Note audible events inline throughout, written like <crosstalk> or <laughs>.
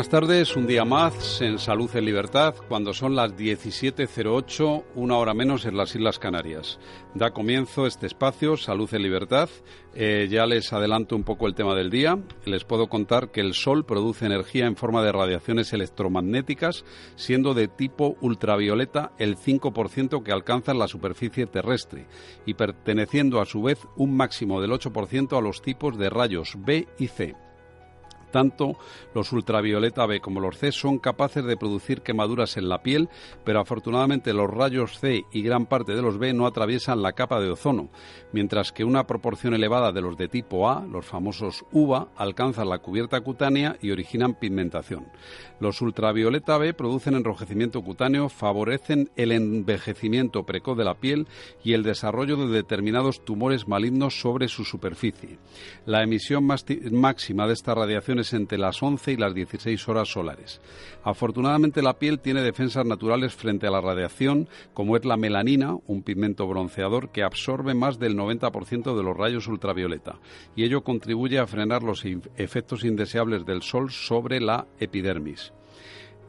Buenas tardes, un día más en Salud en Libertad, cuando son las 17.08, una hora menos en las Islas Canarias. Da comienzo este espacio, Salud en Libertad. Eh, ya les adelanto un poco el tema del día. Les puedo contar que el Sol produce energía en forma de radiaciones electromagnéticas, siendo de tipo ultravioleta el 5% que alcanza la superficie terrestre y perteneciendo a su vez un máximo del 8% a los tipos de rayos B y C. Tanto los ultravioleta B como los C son capaces de producir quemaduras en la piel, pero afortunadamente los rayos C y gran parte de los B no atraviesan la capa de ozono, mientras que una proporción elevada de los de tipo A, los famosos UVA, alcanzan la cubierta cutánea y originan pigmentación. Los ultravioleta B producen enrojecimiento cutáneo, favorecen el envejecimiento precoz de la piel y el desarrollo de determinados tumores malignos sobre su superficie. La emisión máxima de esta radiación entre las 11 y las 16 horas solares. Afortunadamente la piel tiene defensas naturales frente a la radiación, como es la melanina, un pigmento bronceador que absorbe más del 90% de los rayos ultravioleta, y ello contribuye a frenar los efectos indeseables del sol sobre la epidermis.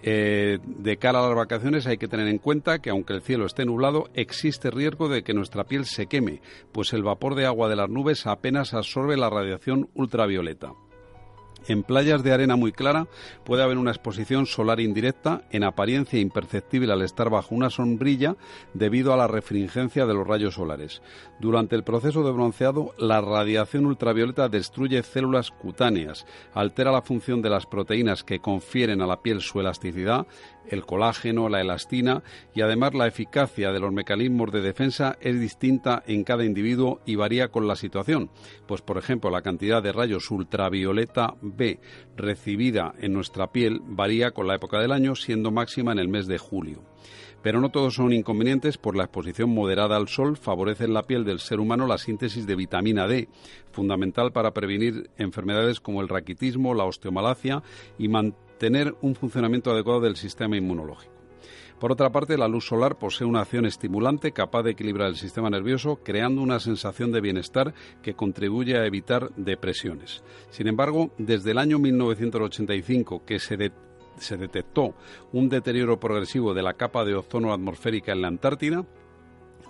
Eh, de cara a las vacaciones hay que tener en cuenta que aunque el cielo esté nublado, existe riesgo de que nuestra piel se queme, pues el vapor de agua de las nubes apenas absorbe la radiación ultravioleta. En playas de arena muy clara puede haber una exposición solar indirecta, en apariencia imperceptible al estar bajo una sombrilla debido a la refringencia de los rayos solares. Durante el proceso de bronceado, la radiación ultravioleta destruye células cutáneas, altera la función de las proteínas que confieren a la piel su elasticidad, el colágeno, la elastina y además la eficacia de los mecanismos de defensa es distinta en cada individuo y varía con la situación. Pues por ejemplo, la cantidad de rayos ultravioleta B recibida en nuestra piel varía con la época del año, siendo máxima en el mes de julio. Pero no todos son inconvenientes, por la exposición moderada al sol favorece en la piel del ser humano la síntesis de vitamina D, fundamental para prevenir enfermedades como el raquitismo, la osteomalacia y mantener un funcionamiento adecuado del sistema inmunológico. Por otra parte, la luz solar posee una acción estimulante capaz de equilibrar el sistema nervioso, creando una sensación de bienestar que contribuye a evitar depresiones. Sin embargo, desde el año 1985, que se, se detectó un deterioro progresivo de la capa de ozono atmosférica en la Antártida,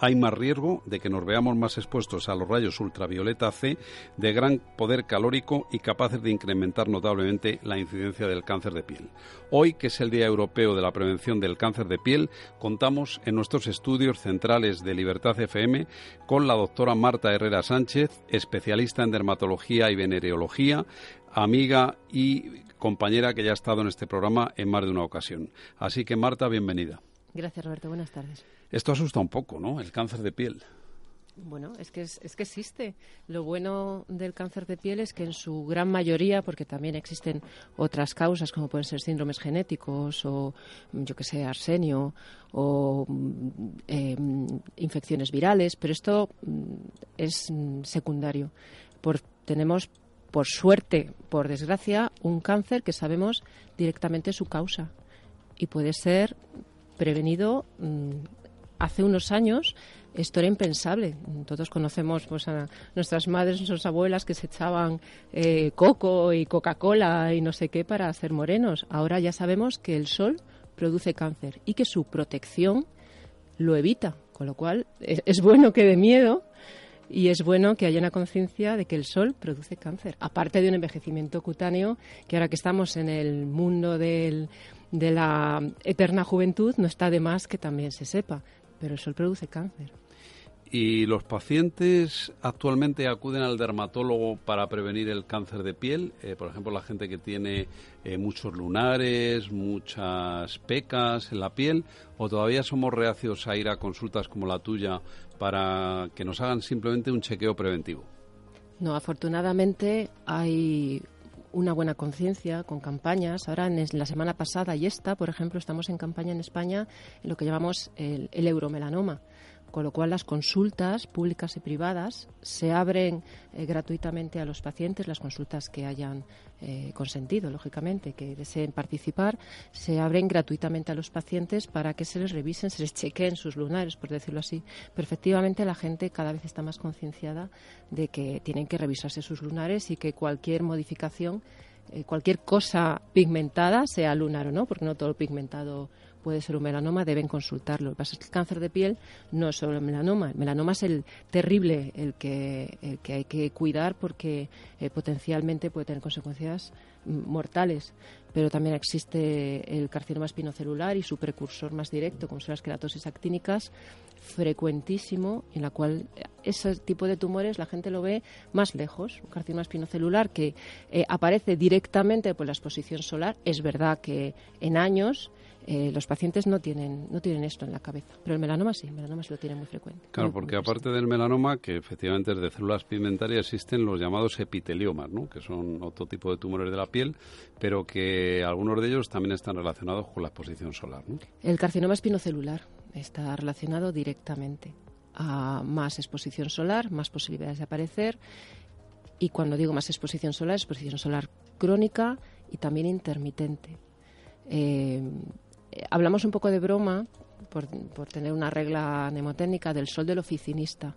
hay más riesgo de que nos veamos más expuestos a los rayos ultravioleta C de gran poder calórico y capaces de incrementar notablemente la incidencia del cáncer de piel. Hoy, que es el Día Europeo de la Prevención del Cáncer de Piel, contamos en nuestros estudios centrales de Libertad FM con la doctora Marta Herrera Sánchez, especialista en dermatología y venereología, amiga y compañera que ya ha estado en este programa en más de una ocasión. Así que Marta, bienvenida. Gracias, Roberto. Buenas tardes. Esto asusta un poco, ¿no? El cáncer de piel. Bueno, es que, es, que existe. Lo bueno del cáncer de piel es que en su gran mayoría, porque también existen otras causas como pueden ser síndromes genéticos o, yo que sé, arsenio o em, infecciones virales, pero esto mm, es secundario. Por, tenemos, por suerte, por desgracia, un cáncer que sabemos directamente su causa y puede ser prevenido mm, hace unos años esto era impensable. Todos conocemos pues, a nuestras madres, nuestras abuelas que se echaban eh, coco y Coca-Cola y no sé qué para hacer morenos. Ahora ya sabemos que el sol produce cáncer y que su protección lo evita, con lo cual es, es bueno que dé miedo y es bueno que haya una conciencia de que el sol produce cáncer, aparte de un envejecimiento cutáneo que ahora que estamos en el mundo del, de la eterna juventud no está de más que también se sepa pero el sol produce cáncer. ¿Y los pacientes actualmente acuden al dermatólogo para prevenir el cáncer de piel? Eh, por ejemplo, la gente que tiene eh, muchos lunares, muchas pecas en la piel, o todavía somos reacios a ir a consultas como la tuya para que nos hagan simplemente un chequeo preventivo. No, afortunadamente hay una buena conciencia con campañas. Ahora, en la semana pasada y esta, por ejemplo, estamos en campaña en España en lo que llamamos el, el euromelanoma con lo cual las consultas públicas y privadas se abren eh, gratuitamente a los pacientes, las consultas que hayan eh, consentido, lógicamente, que deseen participar, se abren gratuitamente a los pacientes para que se les revisen, se les chequeen sus lunares, por decirlo así. Pero efectivamente la gente cada vez está más concienciada de que tienen que revisarse sus lunares y que cualquier modificación eh, cualquier cosa pigmentada, sea lunar o no, porque no todo pigmentado puede ser un melanoma, deben consultarlo. Lo que pasa es que el cáncer de piel no es solo el melanoma. El melanoma es el terrible, el que, que hay que cuidar porque eh, potencialmente puede tener consecuencias mm, mortales. Pero también existe el carcinoma espinocelular y su precursor más directo, como son las queratosis actínicas, frecuentísimo, en la cual ese tipo de tumores la gente lo ve más lejos. Un carcinoma espinocelular que eh, aparece directamente por la exposición solar. Es verdad que en años eh, los pacientes no tienen, no tienen esto en la cabeza, pero el melanoma sí, el melanoma se lo tiene muy frecuente. Claro, porque aparte del melanoma, que efectivamente es de células pigmentarias, existen los llamados epiteliomas, ¿no? que son otro tipo de tumores de la piel, pero que algunos de ellos también están relacionados con la exposición solar. El carcinoma espinocelular está relacionado directamente a más exposición solar, más posibilidades de aparecer. Y cuando digo más exposición solar, exposición solar crónica y también intermitente. Eh, eh, hablamos un poco de broma, por, tener una regla mnemotécnica, del sol del oficinista.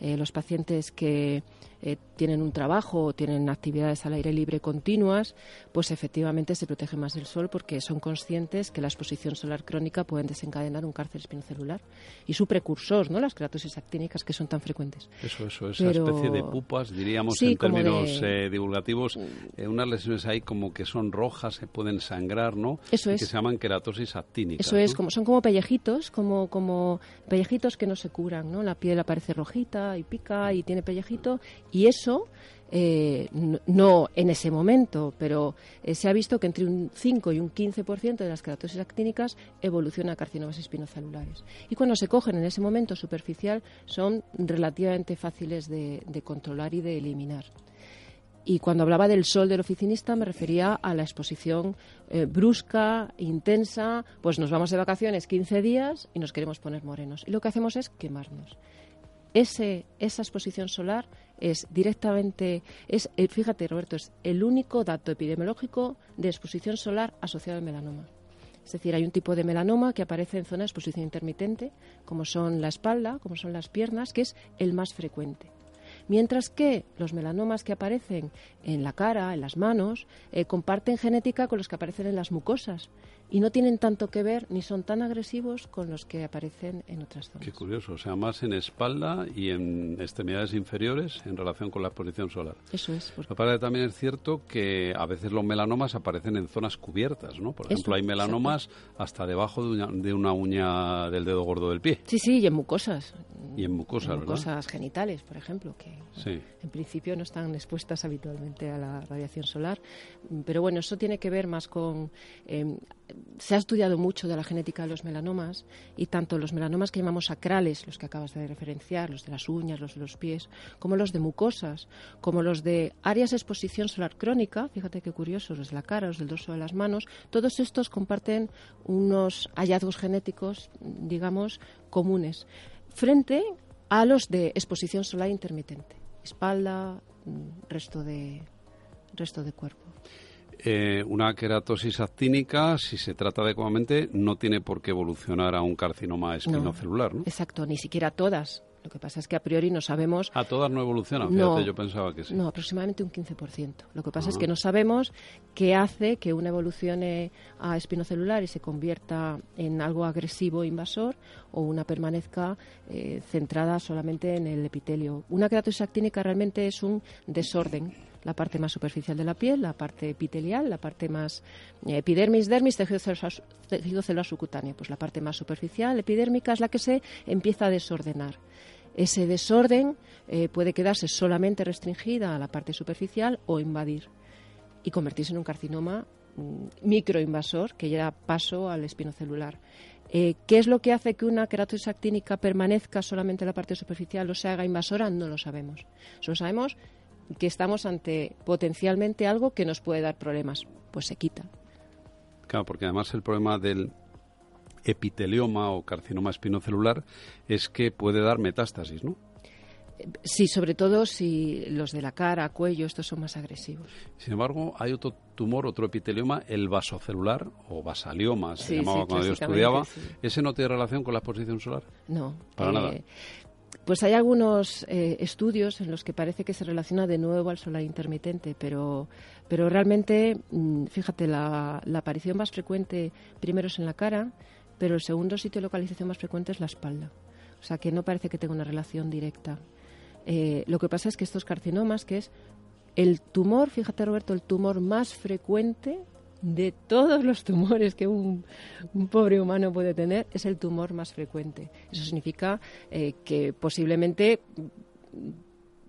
Eh, los pacientes que eh, tienen un trabajo o tienen actividades al aire libre continuas, pues efectivamente se protegen más del sol porque son conscientes que la exposición solar crónica puede desencadenar un cáncer espinocelular. Y su precursor, ¿no? Las queratosis actínicas que son tan frecuentes. Eso, eso, esa especie de pupas, diríamos en términos eh, divulgativos, eh, unas lesiones ahí como que son rojas, se pueden sangrar, ¿no? Eso es. Que se llaman queratosis actínicas. Eso es, como, son como pellejitos, como, como pellejitos que no se curan, ¿no? La piel aparece rojita y pica y tiene pellejito y eso, eh, no, en ese momento, pero eh, se ha visto que entre un 5 y un 15% de las queratosis actínicas evoluciona a carcinomas espinocelulares. Y cuando se cogen en ese momento superficial, son relativamente fáciles de, controlar y de eliminar. Y cuando hablaba del sol del oficinista me refería a la exposición eh, brusca, intensa, pues nos vamos de vacaciones 15 días y nos queremos poner morenos. Y lo que hacemos es quemarnos. Ese, esa exposición solar es directamente, es, eh, fíjate Roberto, es el único dato epidemiológico de exposición solar asociado al melanoma. Es decir, hay un tipo de melanoma que aparece en zona de exposición intermitente, como son la espalda, como son las piernas, que es el más frecuente. Mientras que los melanomas que aparecen en la cara, en las manos, eh, comparten genética con los que aparecen en las mucosas y no tienen tanto que ver ni son tan agresivos con los que aparecen en otras zonas. Qué curioso, o sea, más en espalda y en extremidades inferiores en relación con la exposición solar. Eso es. Lo que también es cierto que a veces los melanomas aparecen en zonas cubiertas, ¿no? Por ejemplo, hay melanomas hasta debajo de una, uña del dedo gordo del pie. Sí, sí, y en mucosas. Y en mucosas, en mucosas genitales, por ejemplo, que en principio no están expuestas habitualmente a la radiación solar. Pero bueno, eso tiene que ver más con... Em, se ha estudiado mucho de la genética de los melanomas y tanto los melanomas que llamamos sacrales, los que acabas de referenciar, los de las uñas, los de los pies, como los de mucosas, como los de áreas de exposición solar crónica, fíjate qué curioso, los de la cara, los del dorso de las manos, todos estos comparten unos hallazgos genéticos, digamos, comunes, frente a los de exposición solar intermitente, espalda, mm, resto de, resto de cuerpo. Eh, una queratosis actínica, si se trata adecuadamente, no tiene por qué evolucionar a un carcinoma espinocelular, ¿no? Exacto, ni siquiera todas. Lo que pasa es que a priori no sabemos. A todas no evolucionan, fíjate, yo pensaba que sí. No, aproximadamente un 15%. Lo que pasa es que no sabemos qué hace que una evolucione a espinocelular y se convierta en algo agresivo invasor o una permanezca eh, centrada solamente en el epitelio. Una queratosis actínica realmente es un desorden la parte más superficial de la piel, la parte epitelial, la parte más eh, epidermis, dermis, tejido celular, subcutáneo. Pues la parte más superficial, epidérmica, es la que se empieza a desordenar. ese desorden eh, puede quedarse solamente restringida a la parte superficial o invadir y convertirse en un carcinoma mm, microinvasor que ya paso al espinocelular. Eh, ¿Qué es lo que hace que una queratosis actínica permanezca solamente en la parte superficial o se haga invasora? No lo sabemos. Solo sabemos que estamos ante potencialmente algo que nos puede dar problemas. Pues se quita. Claro, porque además el problema del epitelioma o carcinoma espinocelular es que puede dar metástasis, ¿no? Sí, sobre todo si los de la cara, cuello, estos son más agresivos. Sin embargo, hay otro tumor, otro epitelioma, el vasocelular o basalioma, se llamaba cuando yo estudiaba. ¿Ese no tiene relación con la exposición solar? No. Para eh, nada. Pues hay algunos eh, estudios en los que parece que se relaciona de nuevo al solar intermitente, pero, pero realmente, mm, fíjate, la, la aparición más frecuente primero es en la cara, pero el segundo sitio de localización más frecuente es la espalda. O sea que no parece que tenga una relación directa. Eh, lo que pasa es que estos carcinomas, que es el tumor, fíjate Roberto, el tumor más frecuente de todos los tumores que un, pobre humano puede tener, es el tumor más frecuente. Eso significa eh, que posiblemente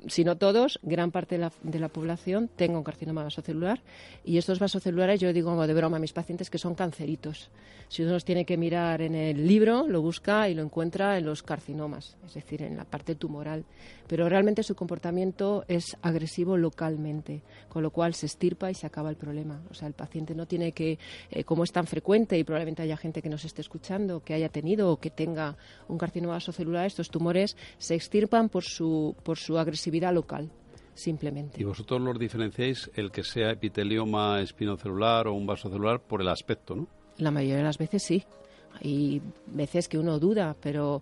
si no todos, gran parte de la, población tenga un carcinoma vasocelular. Y estos vasocelulares, yo digo de broma a mis pacientes que son canceritos. Si uno los tiene que mirar en el libro, lo busca y lo encuentra en los carcinomas, es decir, en la parte tumoral. Pero realmente su comportamiento es agresivo localmente, con lo cual se estirpa y se acaba el problema. O sea, el paciente no tiene que, eh, como es tan frecuente y probablemente haya gente que nos esté escuchando que haya tenido o que tenga un carcinoma vasocelular, estos tumores se extirpan por su, por su agresividad local simplemente. ¿Y vosotros los diferenciáis el que sea epitelioma espinocelular o un vasocelular por el aspecto, no? La mayoría de las veces sí. Hay veces que uno duda, pero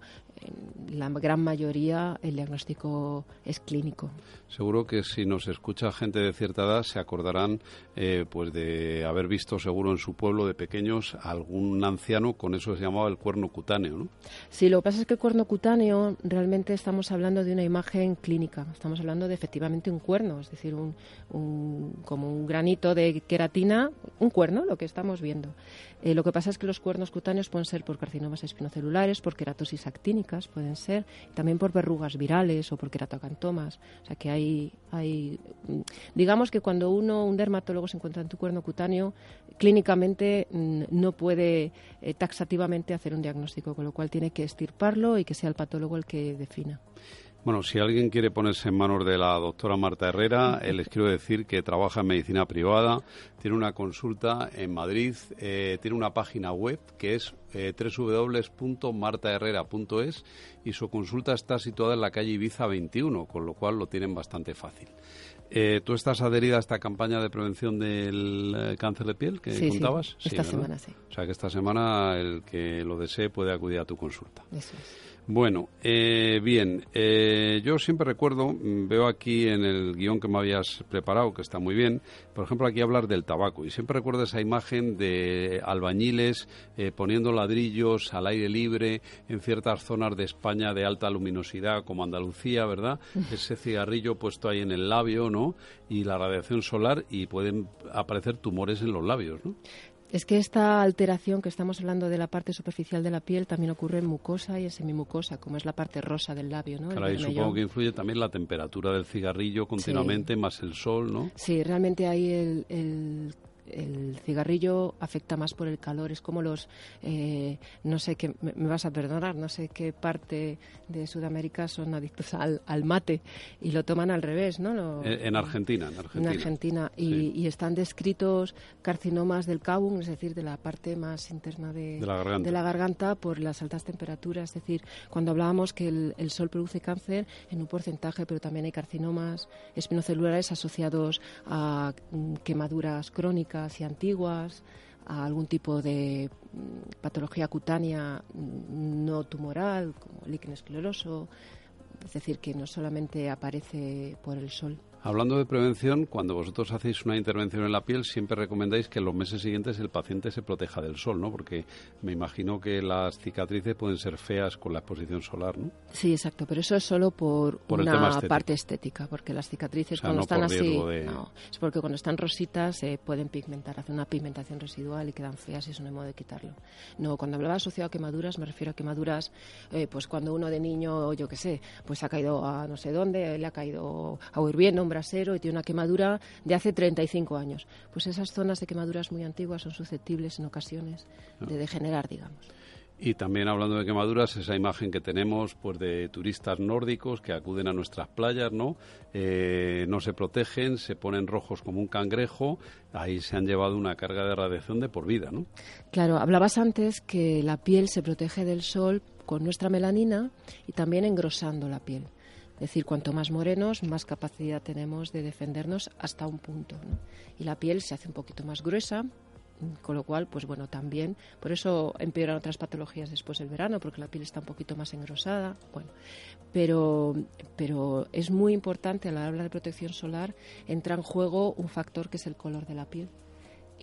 la gran mayoría el diagnóstico es clínico. Seguro que si nos escucha gente de cierta edad se acordarán eh, pues de haber visto seguro en su pueblo de pequeños algún anciano con eso se llamaba el cuerno cutáneo, ¿no? Sí, lo que pasa es que el cuerno cutáneo realmente estamos hablando de una imagen clínica, estamos hablando de efectivamente un cuerno, es decir, un, como un granito de queratina, un cuerno, lo que estamos viendo. Eh, lo que pasa es que los cuernos cutáneos pueden ser por carcinomas espinocelulares, por queratosis pueden ser, también por verrugas virales o por queratocantomas. O sea que hay, hay, digamos que cuando uno, un dermatólogo se encuentra en tu cuerno cutáneo, clínicamente mm, no puede eh, taxativamente hacer un diagnóstico, con lo cual tiene que estirparlo y que sea el patólogo el que defina. Bueno, si alguien quiere ponerse en manos de la doctora Marta Herrera, eh, les quiero decir que trabaja en medicina privada, tiene una consulta en Madrid, eh, tiene una página web que es eh, www.martaherrera.es y su consulta está situada en la calle Ibiza 21, con lo cual lo tienen bastante fácil. Eh, ¿Tú estás adherida a esta campaña de prevención del eh, cáncer de piel que contabas? Sí, esta semana sí. O sea que esta semana el que lo desee puede acudir a tu consulta. Eso es. Bueno, eh, bien, eh, yo siempre recuerdo, mm, veo aquí en el guion que me habías preparado, que está muy bien, por ejemplo, aquí hablar del tabaco, y siempre recuerdo esa imagen de albañiles eh, poniendo ladrillos al aire libre en ciertas zonas de España de alta luminosidad, como Andalucía, ¿verdad? <laughs> Ese cigarrillo puesto ahí en el labio, ¿no? Y la radiación solar, y pueden aparecer tumores en los labios, ¿no? Es que esta alteración que estamos hablando de la parte superficial de la piel también ocurre en mucosa y en semimucosa, como es la parte rosa del labio, ¿no? Claro, y supongo que influye también la temperatura del cigarrillo continuamente, más el sol, ¿no? Sí, realmente ahí el el cigarrillo afecta más por el calor. Es como los, eh, no sé qué, me, vas a perdonar, no sé qué parte de Sudamérica son adictos al, mate y lo toman al revés, ¿no? Eh, en, Argentina, en Argentina. En Argentina. Y, están descritos carcinomas del cabum, es decir, de la parte más interna de, la garganta. por las altas temperaturas. Es decir, cuando hablábamos que el, el sol produce cáncer en un porcentaje, pero también hay carcinomas espinocelulares asociados a mm, quemaduras crónicas y antiguas, a algún tipo de mm, patología cutánea mm, no tumoral, como líquen escleroso, es decir, que no solamente aparece por el sol. Hablando de prevención, cuando vosotros hacéis una intervención en la piel, siempre recomendáis que en los meses siguientes el paciente se proteja del sol, ¿no? Porque me imagino que las cicatrices pueden ser feas con la exposición solar, ¿no? Sí, exacto, pero eso es solo por, una parte estética, porque las cicatrices cuando están así, no, es porque cuando están rositas se pueden pigmentar, hacen una pigmentación residual y quedan feas y eso no hay modo de quitarlo. No, cuando hablaba asociado a quemaduras me refiero a quemaduras, eh, pues cuando uno de niño, yo qué sé, pues ha caído a no sé dónde, le ha caído a hirviendo brasero y tiene una quemadura de hace 35 años. Pues esas zonas de quemaduras muy antiguas son susceptibles en ocasiones de degenerar, digamos. Y también hablando de quemaduras, esa imagen que tenemos pues de turistas nórdicos que acuden a nuestras playas, ¿no? Eh, no se protegen, se ponen rojos como un cangrejo, ahí se han llevado una carga de radiación de por vida, ¿no? Claro, hablabas antes que la piel se protege del sol con nuestra melanina y también engrosando la piel. Es decir, cuanto más morenos, más capacidad tenemos de defendernos hasta un punto. Y la piel se hace un poquito más gruesa, con lo cual, pues bueno, también, por eso empeoran otras patologías después del verano, porque la piel está un poquito más engrosada, bueno, pero, pero es muy importante a la hora de protección solar, entra en juego un factor que es el color de la piel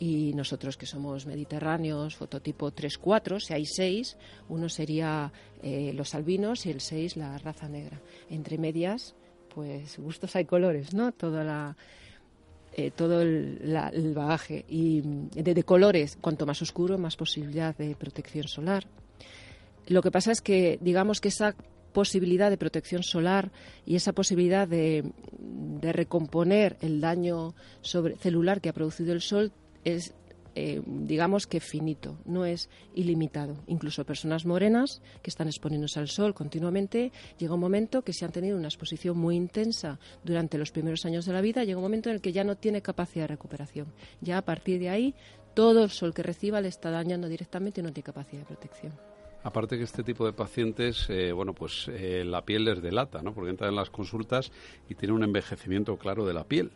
y nosotros que somos mediterráneos, fototipo 3-4, si hay 6, uno sería eh, los albinos y el 6 la raza negra. Entre medias, pues gustos hay colores, ¿no? Toda la, eh, todo el, bagaje. Y de, colores, cuanto más oscuro, más posibilidad de protección solar. Lo que pasa es que, digamos que esa posibilidad de protección solar y esa posibilidad de, de recomponer el daño sobre, celular que ha producido el sol es eh, digamos que finito, no es ilimitado. Incluso personas morenas que están exponiéndose al sol continuamente, llega un momento que si han tenido una exposición muy intensa durante los primeros años de la vida, llega un momento en el que ya no tiene capacidad de recuperación. Ya a partir de ahí, todo el sol que reciba le está dañando directamente y no tiene capacidad de protección. Aparte que este tipo de pacientes, eh, bueno, pues eh, la piel les delata, ¿no? Porque entran en las consultas y tienen un envejecimiento claro de la piel.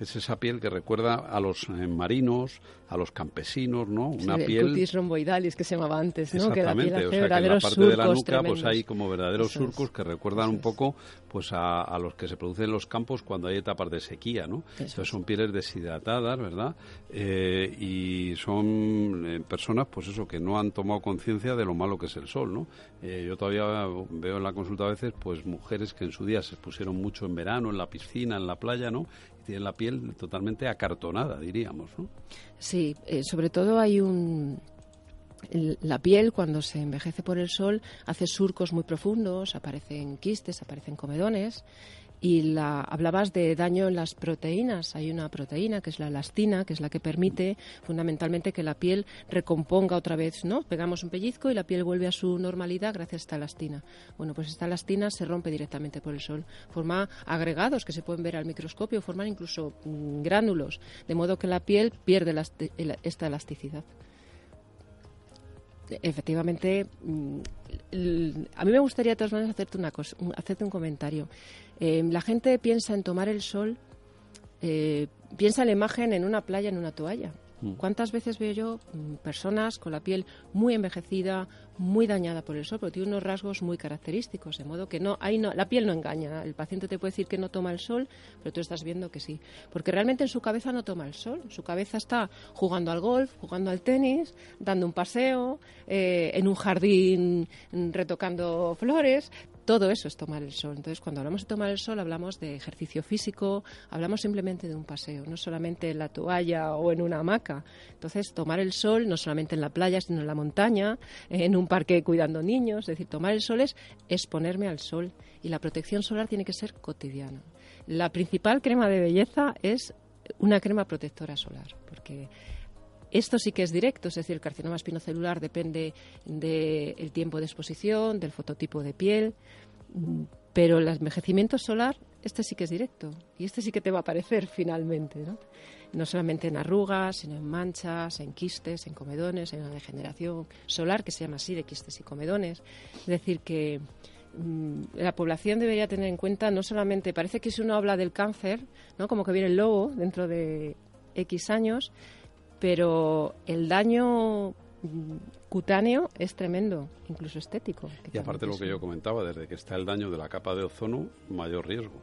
Es esa piel que recuerda a los eh, marinos, a los campesinos, ¿no? Una piel... cutis romboidalis que se llamaba antes, ¿no? Que la piel hace o sea, que en la parte de la nuca pues hay como verdaderos surcos que recuerdan un poco pues a, los que se producen en los campos cuando hay etapas de sequía, ¿no? Entonces son pieles deshidratadas, ¿verdad? y son personas, pues eso, que no han tomado conciencia de lo malo que es el sol, ¿no? Eh, yo todavía veo en la consulta a veces, pues mujeres que en su día se pusieron mucho en verano, en la piscina, en la playa, ¿no? Y tienen la piel totalmente acartonada, diríamos, ¿no? Sí, eh, sobre todo hay un la piel cuando se envejece por el sol hace surcos muy profundos, aparecen quistes, aparecen comedones y la, hablabas de daño en las proteínas. Hay una proteína que es la elastina, que es la que permite fundamentalmente que la piel recomponga otra vez, ¿no? Pegamos un pellizco y la piel vuelve a su normalidad gracias a esta elastina. Bueno, pues esta elastina se rompe directamente por el sol. Forma agregados que se pueden ver al microscopio, forman incluso mm, gránulos, de modo que la piel pierde esta elasticidad efectivamente, mm, a mí me gustaría de todas maneras hacerte, una cosa, hacerte un comentario. Eh, la gente piensa en tomar el sol, eh, piensa en la imagen en una playa, en una toalla. Mm. ¿Cuántas veces veo yo mm, personas con la piel muy envejecida, muy dañada por el sol, porque tiene unos rasgos muy característicos, de modo que no, ahí no, la piel no engaña. El paciente te puede decir que no toma el sol, pero tú estás viendo que sí, porque realmente en su cabeza no toma el sol. Su cabeza está jugando al golf, jugando al tenis, dando un paseo, eh, en un jardín retocando flores, todo eso es tomar el sol. Entonces, cuando hablamos de tomar el sol, hablamos de ejercicio físico, hablamos simplemente de un paseo, no solamente en la toalla o en una hamaca. Entonces, tomar el sol no solamente en la playa, sino en la montaña, en un parque cuidando niños. Es decir, tomar el sol es exponerme al sol y la protección solar tiene que ser cotidiana. La principal crema de belleza es una crema protectora solar, porque esto sí que es directo, es decir, el carcinoma espinocelular depende del tiempo de exposición, del fototipo de piel, pero el envejecimiento solar, este sí que es directo y este sí que te va a aparecer finalmente, ¿no? No solamente en arrugas, sino en manchas, en quistes, en comedones, en una degeneración solar que se llama así de quistes y comedones. Es decir, que mm, la población debería tener en cuenta no solamente, parece que si uno habla del cáncer, ¿no? como que viene el lobo dentro de X años, pero el daño cutáneo es tremendo, incluso estético. Y aparte lo que yo comentaba, desde que está el daño de la capa de ozono, mayor riesgo.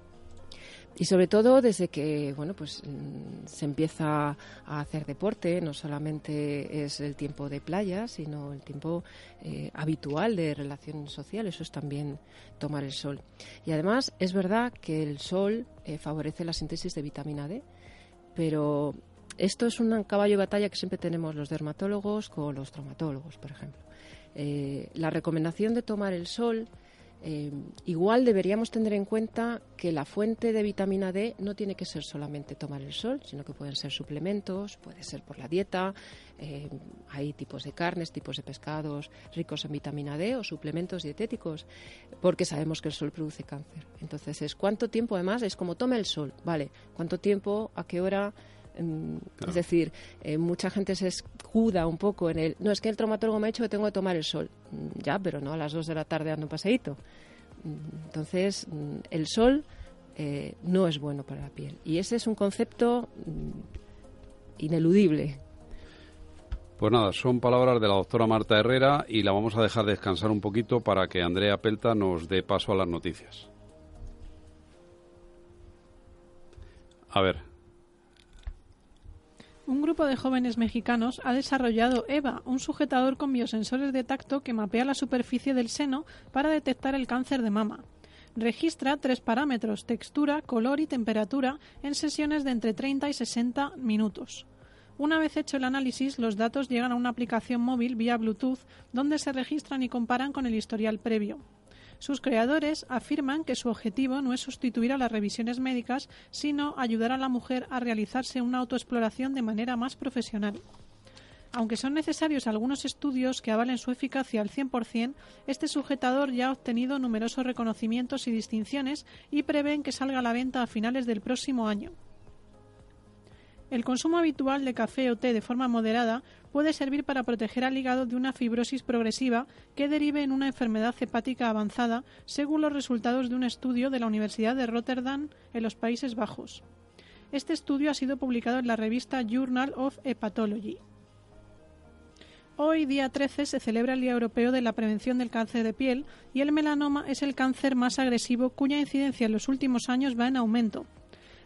y sobre todo desde que bueno pues mm, se empieza a hacer deporte no solamente es el tiempo de playa sino el tiempo eh, habitual de relación social eso es también tomar el sol y además es verdad que el sol eh, favorece la síntesis de vitamina D pero esto es un caballo de batalla que siempre tenemos los dermatólogos con los traumatólogos por ejemplo eh, la recomendación de tomar el sol eh, igual deberíamos tener en cuenta que la fuente de vitamina D no tiene que ser solamente tomar el sol, sino que pueden ser suplementos, puede ser por la dieta. Eh, hay tipos de carnes, tipos de pescados ricos en vitamina D o suplementos dietéticos, porque sabemos que el sol produce cáncer. Entonces, es cuánto tiempo, además, es como toma el sol, ¿vale? ¿Cuánto tiempo, a qué hora? Mm, es decir, eh, mucha gente se escuda un poco en el. No, es que el traumatólogo me ha dicho que tengo que tomar el sol. Mm, ya, pero no a las dos de la tarde dando un paseíto. Mm, entonces, el sol eh, no es bueno para la piel. Y ese es un concepto ineludible. Pues nada, son palabras de la doctora Marta Herrera y la vamos a dejar descansar un poquito para que Andrea Pelta nos dé paso a las noticias. A ver, un grupo de jóvenes mexicanos ha desarrollado EVA, un sujetador con biosensores de tacto que mapea la superficie del seno para detectar el cáncer de mama. Registra tres parámetros, textura, color y temperatura, en sesiones de entre 30 y 60 minutos. Una vez hecho el análisis, los datos llegan a una aplicación móvil vía Bluetooth donde se registran y comparan con el historial previo. Sus creadores afirman que su objetivo no es sustituir a las revisiones médicas, sino ayudar a la mujer a realizarse una autoexploración de manera más profesional. Aunque son necesarios algunos estudios que avalen su eficacia al 100%, este sujetador ya ha obtenido numerosos reconocimientos y distinciones y prevén que salga a la venta a finales del próximo año. El consumo habitual de café o té de forma moderada puede servir para proteger al hígado de una fibrosis progresiva que derive en una enfermedad hepática avanzada, según los resultados de un estudio de la Universidad de Rotterdam en los Países Bajos. Este estudio ha sido publicado en la revista Journal of Hepatology. Hoy, día 13, se celebra el Día Europeo de la Prevención del Cáncer de Piel y el melanoma es el cáncer más agresivo cuya incidencia en los últimos años va en aumento.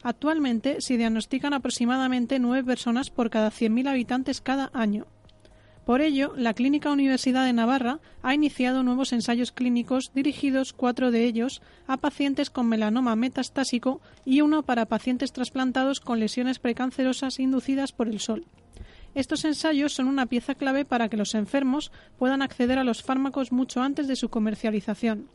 Actualmente se diagnostican aproximadamente nueve personas por cada 100.000 habitantes cada año. Por ello, la Clínica Universidad de Navarra ha iniciado nuevos ensayos clínicos dirigidos, cuatro de ellos, a pacientes con melanoma metastásico y uno para pacientes trasplantados con lesiones precancerosas inducidas por el sol. Estos ensayos son una pieza clave para que los enfermos puedan acceder a los fármacos mucho antes de su comercialización.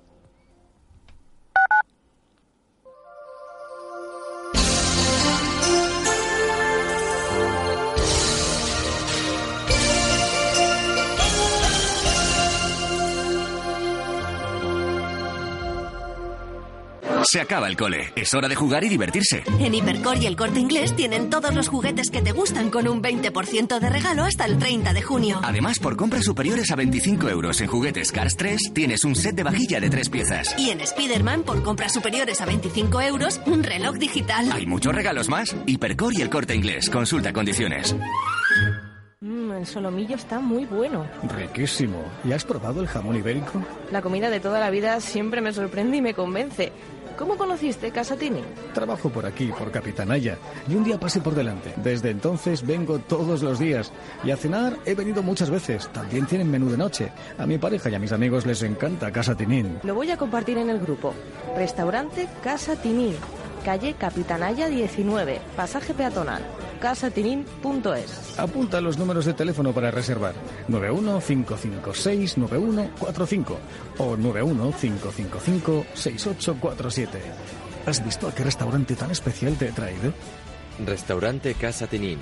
Se acaba el cole. Es hora de jugar y divertirse. En Hipercor y el Corte Inglés tienen todos los juguetes que te gustan con un 20% de regalo hasta el 30 de junio. Además, por compras superiores a 25 euros en juguetes Cars 3, tienes un set de vajilla de tres piezas. Y en Spiderman, por compras superiores a 25 euros, un reloj digital. Hay muchos regalos más. Hipercor y el Corte Inglés. Consulta condiciones. Mmm, el solomillo está muy bueno. Riquísimo. ¿Y has probado el jamón ibérico? La comida de toda la vida siempre me sorprende y me convence. ¿Cómo conociste Casatini? Trabajo por aquí, por Capitanaya, y un día pasé por delante. Desde entonces vengo todos los días. Y a cenar he venido muchas veces. También tienen menú de noche. A mi pareja y a mis amigos les encanta Casa Tinín. Lo voy a compartir en el grupo. Restaurante Casa Tinín, calle Capitanaya 19, pasaje peatonal casatinin.es. Apunta los números de teléfono para reservar. 915569145 o 915556847. ¿Has visto a qué restaurante tan especial te he traído? Restaurante Casa Tinin.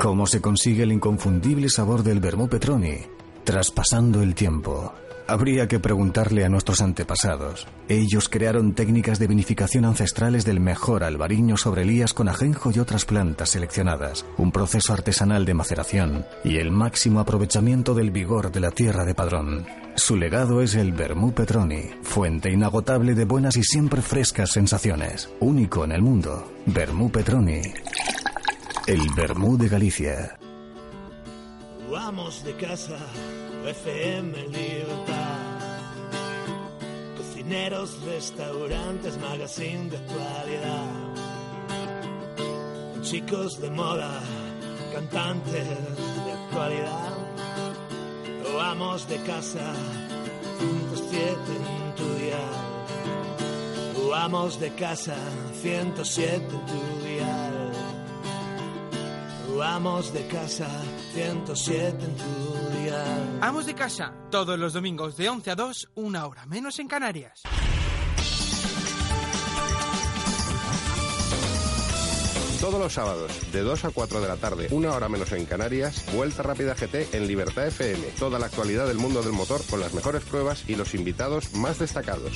¿Cómo se consigue el inconfundible sabor del vermú Petroni? Traspasando el tiempo Habría que preguntarle a nuestros antepasados. Ellos crearon técnicas de vinificación ancestrales del mejor albariño sobre lías con ajenjo y otras plantas seleccionadas, un proceso artesanal de maceración y el máximo aprovechamiento del vigor de la tierra de Padrón. Su legado es el Vermú Petroni, fuente inagotable de buenas y siempre frescas sensaciones. Único en el mundo. Vermú Petroni. El Vermú de Galicia. Vamos de casa, FM Libertad cocineros, restaurantes, magazine de actualidad. Chicos de moda, cantantes de actualidad. O amos de casa, 107 en tu día. O amos de casa, 107 en tu dial. Amos de casa, 107 en tu. Amos de casa, todos los domingos de 11 a 2, una hora menos en Canarias. Todos los sábados, de 2 a 4 de la tarde, una hora menos en Canarias, Vuelta Rápida GT en Libertad FM. Toda la actualidad del mundo del motor con las mejores pruebas y los invitados más destacados.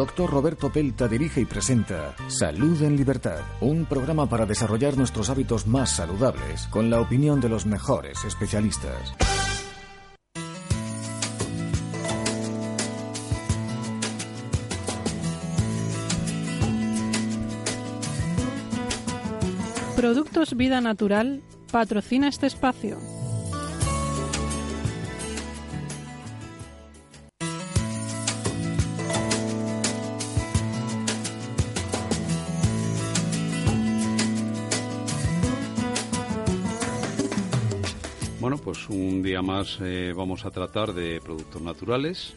Doctor Roberto Pelta dirige y presenta Salud en Libertad, un programa para desarrollar nuestros hábitos más saludables con la opinión de los mejores especialistas. Productos Vida Natural patrocina este espacio. Un día más eh, vamos a tratar de productos naturales.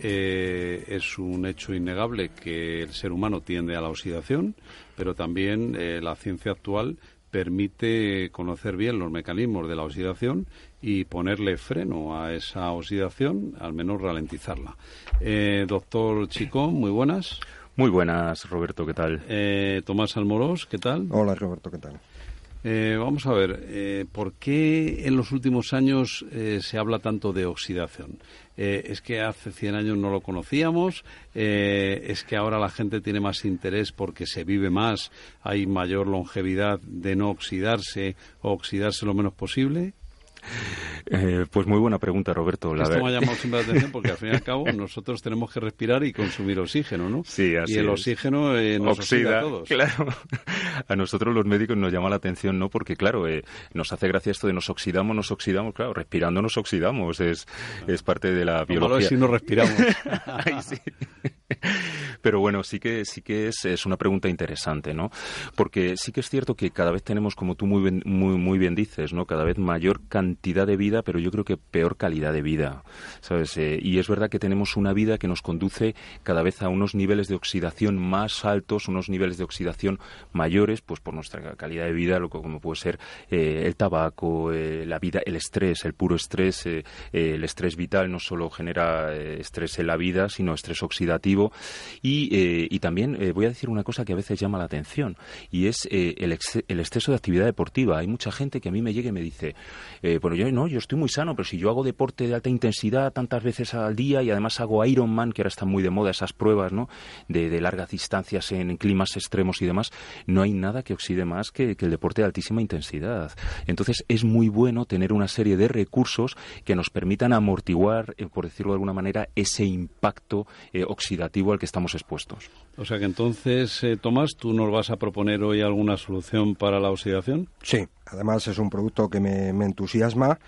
Eh, es un hecho innegable que el ser humano tiende a la oxidación, pero también eh, la ciencia actual permite conocer bien los mecanismos de la oxidación y ponerle freno a esa oxidación, al menos ralentizarla. Eh, doctor Chico, muy buenas. Muy buenas, Roberto, ¿qué tal? Eh, Tomás Almorós, ¿qué tal? Hola, Roberto, ¿qué tal? Eh, vamos a ver, eh, ¿por qué en los últimos años eh, se habla tanto de oxidación? Eh, ¿Es que hace 100 años no lo conocíamos? Eh, ¿Es que ahora la gente tiene más interés porque se vive más, hay mayor longevidad de no oxidarse o oxidarse lo menos posible? Eh, pues muy buena pregunta, Roberto. La Esto me ha llamado siempre la atención porque al fin y al <laughs> cabo nosotros tenemos que respirar y consumir oxígeno, ¿no? Sí, así y el es. oxígeno eh, nos oxida, a todos. Claro. <laughs> A nosotros los médicos nos llama la atención, ¿no? Porque, claro, eh, nos hace gracia esto de nos oxidamos, nos oxidamos. Claro, respirando nos oxidamos. Es, es parte de la Lo biología. malo es si no respiramos. <laughs> Ay, sí. Pero bueno, sí que sí que es, es una pregunta interesante, ¿no? Porque sí que es cierto que cada vez tenemos, como tú muy bien, muy, muy bien dices, ¿no? Cada vez mayor cantidad de vida, pero yo creo que peor calidad de vida, ¿sabes? Eh, y es verdad que tenemos una vida que nos conduce cada vez a unos niveles de oxidación más altos, unos niveles de oxidación mayores, pues por nuestra calidad de vida, lo que, como puede ser eh, el tabaco, eh, la vida, el estrés, el puro estrés, el estrés vital no solo genera estrés en la vida, sino estrés oxidativo y, también voy a decir una cosa que a veces llama la atención y es el, ex- el exceso de actividad deportiva. Hay mucha gente que a mí me llega y me dice, bueno, yo no, yo estoy muy sano, pero si yo hago deporte de alta intensidad tantas veces al día y además hago Ironman, que ahora están muy de moda esas pruebas, ¿no? De, de largas distancias en, climas extremos y demás, no hay nada que oxide más que, que el deporte de altísima intensidad. Entonces es muy bueno tener una serie de recursos que nos permitan amortiguar, eh, por decirlo de alguna manera, ese impacto eh, oxidativo al que estamos expuestos. O sea que entonces, eh, Tomás, ¿tú nos vas a proponer hoy alguna solución para la oxidación? Sí, además es un producto que me, entusiasma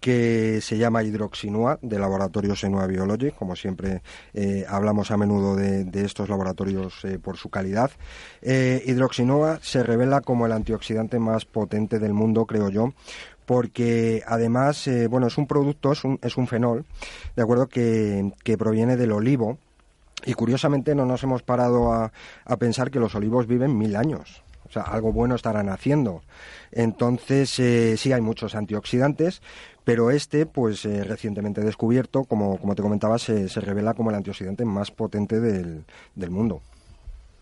que se llama Hidroxinua de laboratorio Senua Biology, como siempre eh, hablamos a menudo de, de estos laboratorios eh, por su calidad. Eh, Hidroxinua se revela como el antioxidante más potente del mundo, creo yo, porque además, eh, bueno, es un producto, es un, es un fenol, de acuerdo, que, que proviene del olivo, y curiosamente no nos hemos parado a, a pensar que los olivos viven mil años. Sea, algo bueno estarán haciendo. Entonces, eh, sí hay muchos antioxidantes, pero este, pues eh, recientemente descubierto, como, como te comentaba, se, se revela como el antioxidante más potente del, del mundo.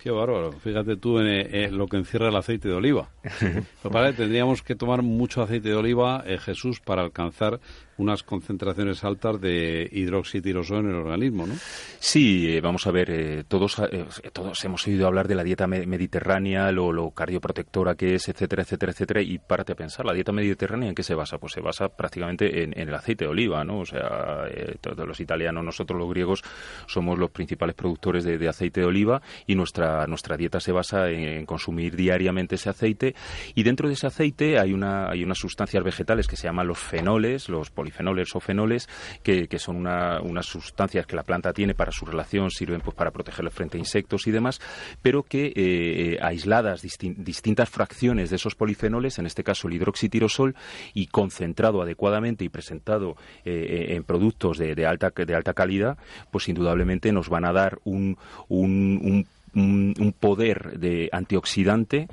Qué bárbaro. Fíjate tú en, eh, lo que encierra el aceite de oliva. <laughs> Lo que pasa es que tendríamos que tomar mucho aceite de oliva, eh, Jesús, para alcanzar unas concentraciones altas de hidroxitirosol en el organismo, ¿no? Sí, eh, vamos a ver, eh, todos, eh, todos hemos oído hablar de la dieta mediterránea, lo, lo, cardioprotectora que es, etcétera, etcétera, etcétera, y párate a pensar, ¿la dieta mediterránea en qué se basa? Pues se basa prácticamente en, el aceite de oliva, ¿no? O sea, todos los italianos, nosotros los griegos, somos los principales productores de, aceite de oliva y nuestra, nuestra dieta se basa en, consumir diariamente ese aceite y dentro de ese aceite hay, una, hay unas sustancias vegetales que se llaman los fenoles, los polifenoles o fenoles, que, son unas sustancias que la planta tiene para su relación, sirven pues para protegerla frente a insectos y demás, pero que eh, eh, aisladas distintas fracciones de esos polifenoles, en este caso el hidroxitirosol, y concentrado adecuadamente y presentado eh, en productos de, alta, de alta calidad, pues indudablemente nos van a dar un, un, poder de antioxidante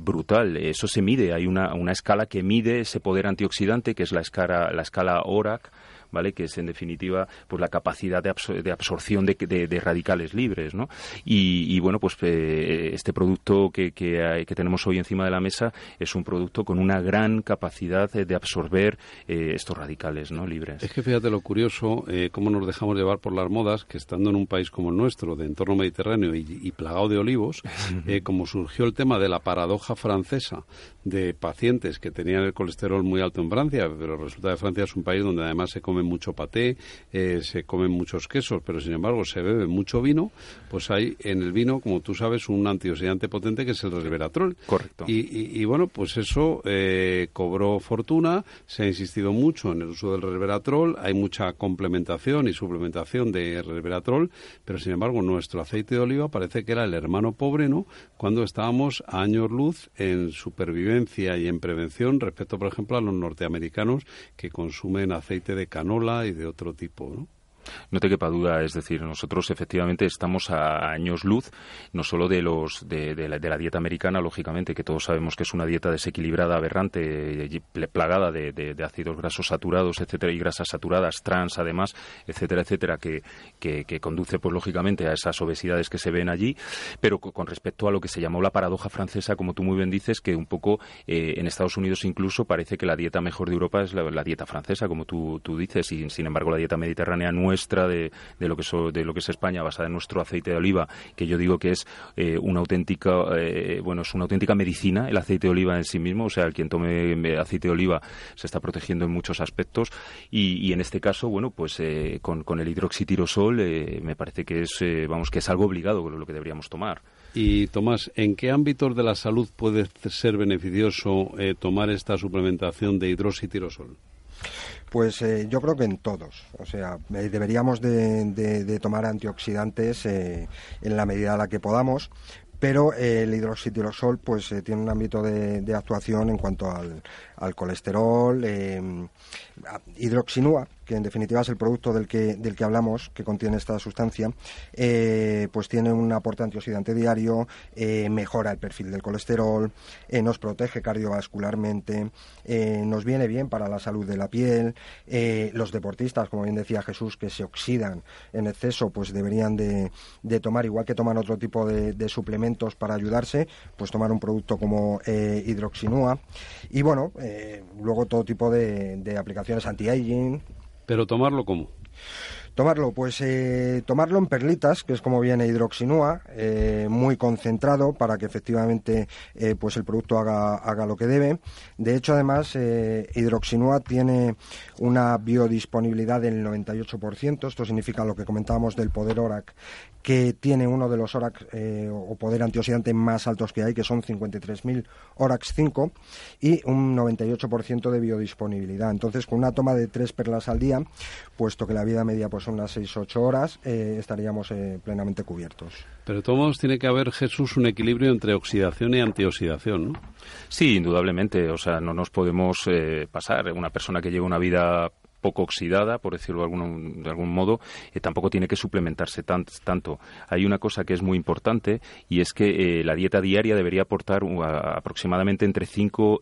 brutal. Eso se mide. Hay una, una, escala que mide ese poder antioxidante, que es la escala, la escala ORAC, ¿vale? Que es en definitiva pues la capacidad de, de absorción de, de, radicales libres, ¿no? Y, bueno, pues eh, este producto que, que, tenemos hoy encima de la mesa es un producto con una gran capacidad de absorber eh, estos radicales, ¿no? Libres. Es que fíjate lo curioso, eh, cómo nos dejamos llevar por las modas, que estando en un país como el nuestro, de entorno mediterráneo y, plagado de olivos, <laughs> como surgió el tema de la paradoja francesa de pacientes que tenían el colesterol muy alto en Francia, pero resulta que Francia es un país donde además se come mucho paté, eh, se comen muchos quesos, pero sin embargo se bebe mucho vino, pues hay en el vino, como tú sabes, un antioxidante potente que es el resveratrol. Correcto. Y, bueno, pues eso eh, cobró fortuna, se ha insistido mucho en el uso del resveratrol, hay mucha complementación y suplementación de resveratrol, pero sin embargo nuestro aceite de oliva parece que era el hermano pobre, ¿no? Cuando estábamos a años luz en supervivencia y en prevención respecto, por ejemplo, a los norteamericanos que consumen aceite de canola y de otro tipo, ¿no? No te quepa duda, es decir, nosotros efectivamente estamos a años luz, no solo de los de, la, dieta americana, lógicamente, que todos sabemos que es una dieta desequilibrada, aberrante, plagada de, ácidos grasos saturados, etcétera, y grasas saturadas, trans, además, etcétera, etcétera, que, que, conduce, pues lógicamente, a esas obesidades que se ven allí, pero con respecto a lo que se llamó la paradoja francesa, como tú muy bien dices, que un poco eh, en Estados Unidos incluso parece que la dieta mejor de Europa es la, dieta francesa, como tú, tú dices, y sin embargo la dieta mediterránea no nuestra de, lo que de lo que es España basada en nuestro aceite de oliva que yo digo que es eh, una auténtica eh, bueno es una auténtica medicina el aceite de oliva en sí mismo. O sea el quien tome eh, aceite de oliva se está protegiendo en muchos aspectos. Y, en este caso bueno pues con, con, el hidroxitirosol me parece que es vamos que es algo obligado lo que deberíamos tomar. Y Tomás, ¿en qué ámbitos de la salud puede ser beneficioso tomar esta suplementación de hidroxitirosol? Pues eh, yo creo que en todos. O sea, eh, deberíamos de, tomar antioxidantes eh, en la medida a la que podamos, pero el hidroxitirosol pues tiene un ámbito de, actuación en cuanto al, al colesterol, hidroxinúa, que en definitiva es el producto del que, del que hablamos, que contiene esta sustancia, eh, pues tiene un aporte antioxidante diario, eh, mejora el perfil del colesterol, eh, nos protege cardiovascularmente, nos viene bien para la salud de la piel. los deportistas, como bien decía Jesús, que se oxidan en exceso, pues deberían de, tomar, igual que toman otro tipo de, suplementos para ayudarse, pues tomar un producto como hidroxinúa. Y bueno, luego todo tipo de, de aplicaciones anti-aging, pero tomarlo como. Tomarlo, pues eh, tomarlo en perlitas, que es como viene hidroxinúa, eh, muy concentrado para que efectivamente eh, pues el producto haga, haga lo que debe. De hecho, además, hidroxinúa tiene una biodisponibilidad del 98%. Esto significa lo que comentábamos del poder ORAC, que tiene uno de los ORAC eh, o poder antioxidante más altos que hay, que son 53.000 ORAX 5 y un 98% de biodisponibilidad. Entonces, con una toma de tres perlas al día, puesto que la vida media pues son unas 6-8 horas, eh, estaríamos eh, plenamente cubiertos. Pero de todos modos tiene que haber, Jesús, un equilibrio entre oxidación y antioxidación, ¿no? Sí, indudablemente. O sea, no nos podemos pasar. Una persona que lleva una vida poco oxidada, por decirlo de algún, modo, eh, tampoco tiene que suplementarse tanto. Hay una cosa que es muy importante y es que eh, la dieta diaria debería aportar aproximadamente entre 5.000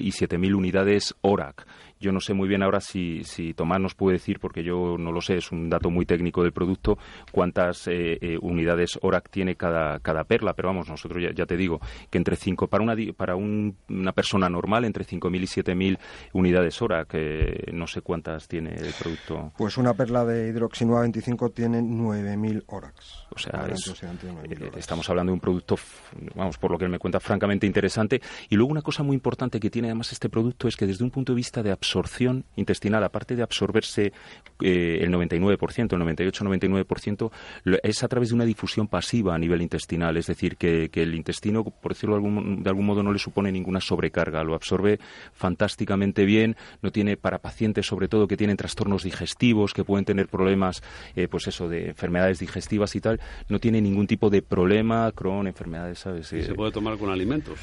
y 7.000 unidades ORAC. Yo no sé muy bien ahora si, si Tomás nos puede decir, porque yo no lo sé, es un dato muy técnico del producto, cuántas eh, eh, unidades ORAC tiene cada, cada perla, pero vamos, nosotros ya, ya te digo que entre cinco, para una, para una persona normal, entre 5.000 y 7.000 unidades ORAC, que no sé cuántas tiene el producto. Pues una perla de hidroxinua 25 tiene 9.000 ORACs. O sea, eh, estamos hablando de un producto, vamos, por lo que él me cuenta, francamente interesante. Y luego una cosa muy importante que tiene además este producto es que desde un punto de vista de absorción intestinal, aparte de absorberse eh, el 99%, el 98-99%, es a través de una difusión pasiva a nivel intestinal. Es decir, que, el intestino, por decirlo de algún, de algún modo, no le supone ninguna sobrecarga. Lo absorbe fantásticamente bien. No tiene, para pacientes sobre todo que tienen trastornos digestivos, que pueden tener problemas, eh, pues eso, de enfermedades digestivas y tal, no tiene ningún tipo de problema, Crohn, enfermedades, ¿sabes? ¿Y se puede tomar con alimentos?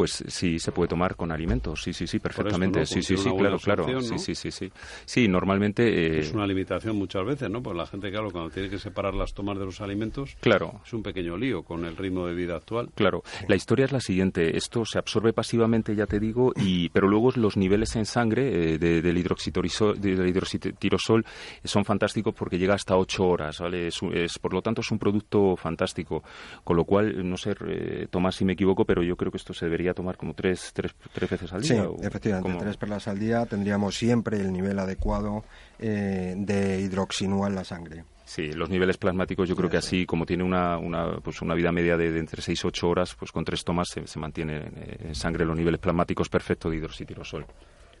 Pues sí, se puede tomar con alimentos, sí, sí, sí, perfectamente. Sí, sí, sí, claro, claro. Sí, sí, sí, sí. Sí, normalmente... Eh, es una limitación muchas veces, ¿no? Pues la gente, claro, cuando tiene que separar las tomas de los alimentos... Claro. Es un pequeño lío con el ritmo de vida actual. Claro. La historia es la siguiente. Esto se absorbe pasivamente, ya te digo, y pero luego los niveles en sangre eh, de, del, hidroxitirosol son fantásticos porque llega hasta 8 horas, ¿vale? Es, por lo tanto, es un producto fantástico. Con lo cual, no sé, eh, Tomás, si me equivoco, pero yo creo que esto se debería tomar como tres, tres, tres veces al día. Sí, efectivamente, tres perlas al día tendríamos siempre el nivel adecuado eh, de hidroxinua en la sangre. Sí, los niveles plasmáticos yo creo que así, como tiene una, una, pues una vida media de, entre 6 y 8 horas, pues con tres tomas se, se mantiene en sangre los niveles plasmáticos perfectos de hidroxitirosol.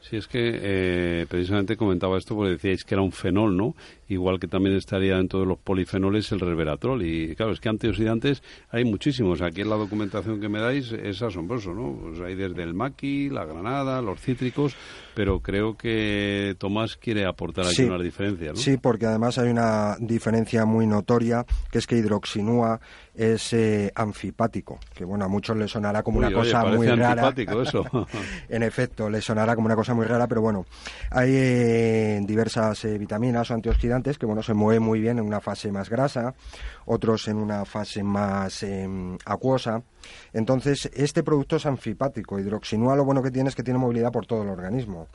Sí, es que eh, precisamente comentaba esto porque decíais que era un fenol, ¿no? Igual que también estaría dentro de los polifenoles el resveratrol. Y claro, es que antioxidantes hay muchísimos. Aquí en la documentación que me dais es asombroso, ¿no? Pues hay desde el maqui, la granada, los cítricos, pero creo que Tomás quiere aportar aquí una diferencia, ¿no? Sí, porque además hay una diferencia muy notoria, que es que hidroxinúa es eh, anfipático, que bueno, a muchos le sonará como una cosa muy rara. <laughs> eso. en efecto, le sonará como una cosa muy rara, pero bueno, hay eh, diversas eh, vitaminas o antioxidantes que bueno, se mueven muy bien en una fase más grasa, otros en una fase más em, acuosa. Entonces, este producto es anfipático. Hidroxinua lo bueno que tiene es que tiene movilidad por todo el organismo.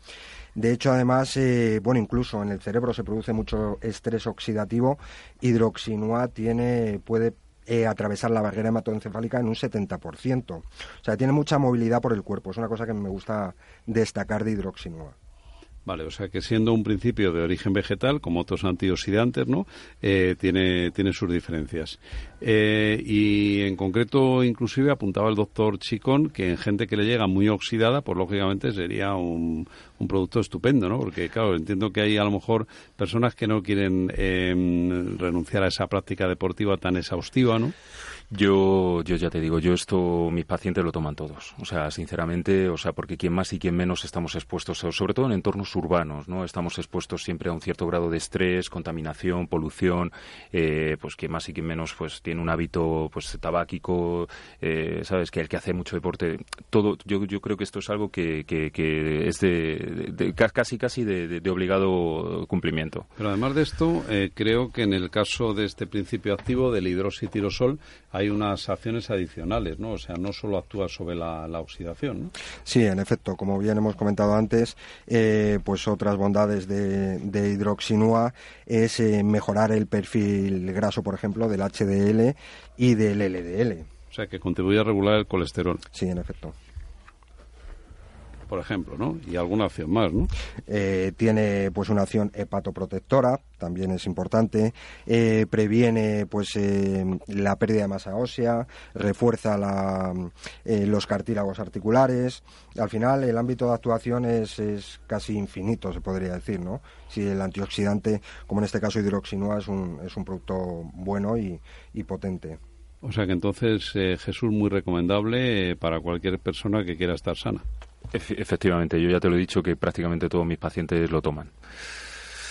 De hecho, además, bueno, incluso en el cerebro se produce mucho estrés oxidativo. Hidroxinua tiene, puede eh, atravesar la barrera hematoencefálica en un 70%. O sea, tiene mucha movilidad por el cuerpo. Es una cosa que me gusta destacar de hidroxinua. Vale, o sea que siendo un principio de origen vegetal, como otros antioxidantes, ¿no? Eh, tiene, tiene sus diferencias. Eh, y en concreto, inclusive, apuntaba el doctor Chicón que en gente que le llega muy oxidada, pues lógicamente sería un, un producto estupendo, ¿no? Porque, claro, entiendo que hay a lo mejor personas que no quieren em, renunciar a esa práctica deportiva tan exhaustiva, ¿no? Yo, yo ya te digo, yo esto, mis pacientes lo toman todos. O sea, sinceramente, o sea, porque quien más y quien menos estamos expuestos, sobre todo en entornos urbanos, ¿no? Estamos expuestos siempre a un cierto grado de estrés, contaminación, polución, eh, pues quien más y quien menos, pues tiene un hábito, pues tabáquico, eh, sabes, que el que hace mucho deporte, todo, yo, yo creo que esto es algo que, que, es de, casi, casi de, obligado cumplimiento. Pero además de esto, eh, creo que en el caso de este principio activo del hidroxitirosol, hay unas acciones adicionales, ¿no? O sea, no solo actúa sobre la, oxidación, ¿no? Sí, en efecto, como bien hemos comentado antes, eh, pues otras bondades de, de hidroxinua es eh, mejorar el perfil graso, por ejemplo, del HDL y del LDL. O sea, que contribuye a regular el colesterol. Sí, en efecto por ejemplo, ¿no? Y alguna acción más, ¿no? Eh, tiene pues una acción hepatoprotectora, también es importante, eh, previene pues eh, la pérdida de masa ósea, refuerza la, los cartílagos articulares. Al final el ámbito de actuación es, es, casi infinito, se podría decir, ¿no? Si el antioxidante, como en este caso hidroxinua, es un, es un producto bueno y, y potente. O sea que entonces Jesús muy recomendable para cualquier persona que quiera estar sana efectivamente, yo ya te lo he dicho que prácticamente todos mis pacientes lo toman.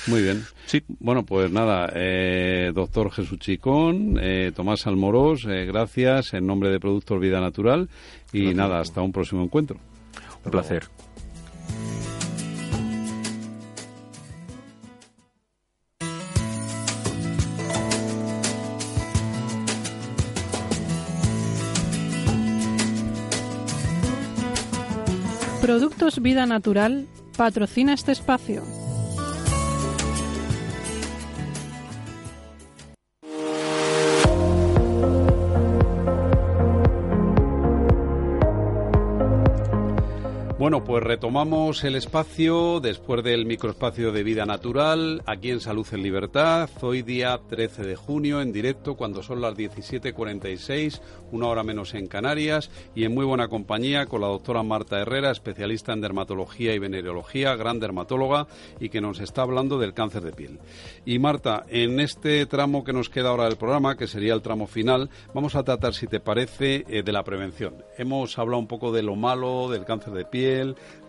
Muy bien. Sí. Bueno, pues nada, eh, doctor Jesús Chicón, eh, Tomás Almorós, eh, gracias en nombre de Productos Vida Natural y nada, hasta un próximo encuentro. Un placer. Productos Vida Natural patrocina este espacio. Bueno, pues retomamos el espacio después del microespacio de vida natural aquí en Salud en Libertad. Hoy día 13 de junio en directo cuando son las 17.46, una hora menos en Canarias y en muy buena compañía con la doctora Marta Herrera, especialista en dermatología y venerología, gran dermatóloga y que nos está hablando del cáncer de piel. Y Marta, en este tramo que nos queda ahora del programa, que sería el tramo final, vamos a tratar, si te parece, eh, de la prevención. Hemos hablado un poco de lo malo del cáncer de piel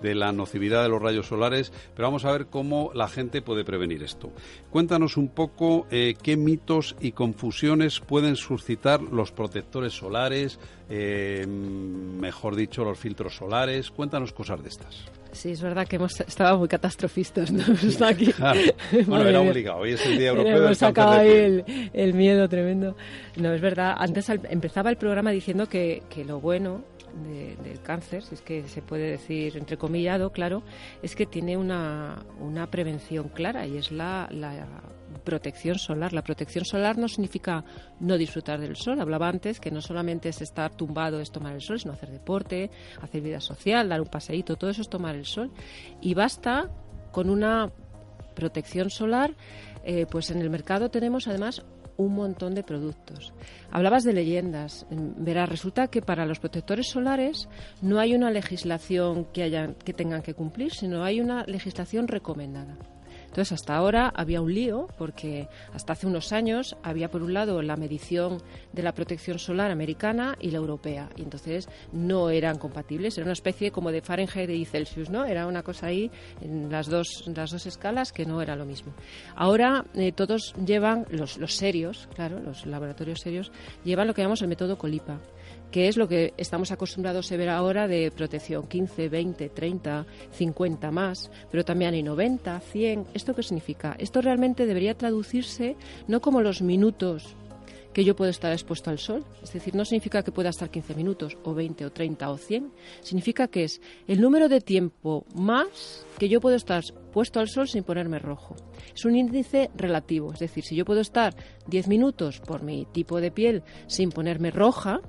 de la nocividad de los rayos solares, pero vamos a ver cómo la gente puede prevenir esto. Cuéntanos un poco eh, qué mitos y confusiones pueden suscitar los protectores solares, eh, mejor dicho, los filtros solares. Cuéntanos cosas de estas. Sí, es verdad que hemos estado muy catastrofistas ¿no? <laughs> aquí. <laughs> bueno, era obligado. Hoy es el Día Europeo Hemos sacado ahí el, el, miedo tremendo. No, es verdad. Antes empezaba el programa diciendo que, que lo bueno del cáncer, si es que se puede decir entrecomillado, claro, es que tiene una, una prevención clara y es la, la protección solar. La protección solar no significa no disfrutar del sol. Hablaba antes que no solamente es estar tumbado, es tomar el sol, sino hacer deporte, hacer vida social, dar un paseíto, todo eso es tomar el sol. Y basta con una protección solar, eh, pues en el mercado tenemos además un montón de productos. Hablabas de leyendas. Verás, resulta que para los protectores solares no hay una legislación que, hayan, que tengan que cumplir, sino hay una legislación recomendada. Entonces, hasta ahora había un lío porque hasta hace unos años había, por un lado, la medición de la protección solar americana y la europea. Y entonces no eran compatibles. Era una especie como de Fahrenheit y Celsius, ¿no? Era una cosa ahí en las dos, las dos escalas que no era lo mismo. Ahora eh, todos llevan, los, los serios, claro, los laboratorios serios, llevan lo que llamamos el método Colipa que es lo que estamos acostumbrados a ver ahora de protección 15, 20, 30, 50 más, pero también hay 90, 100. ¿Esto qué significa? Esto realmente debería traducirse no como los minutos que yo puedo estar expuesto al sol. Es decir, no significa que pueda estar 15 minutos o 20 o 30 o 100. Significa que es el número de tiempo más que yo puedo estar puesto al sol sin ponerme rojo. Es un índice relativo. Es decir, si yo puedo estar 10 minutos por mi tipo de piel sin ponerme roja,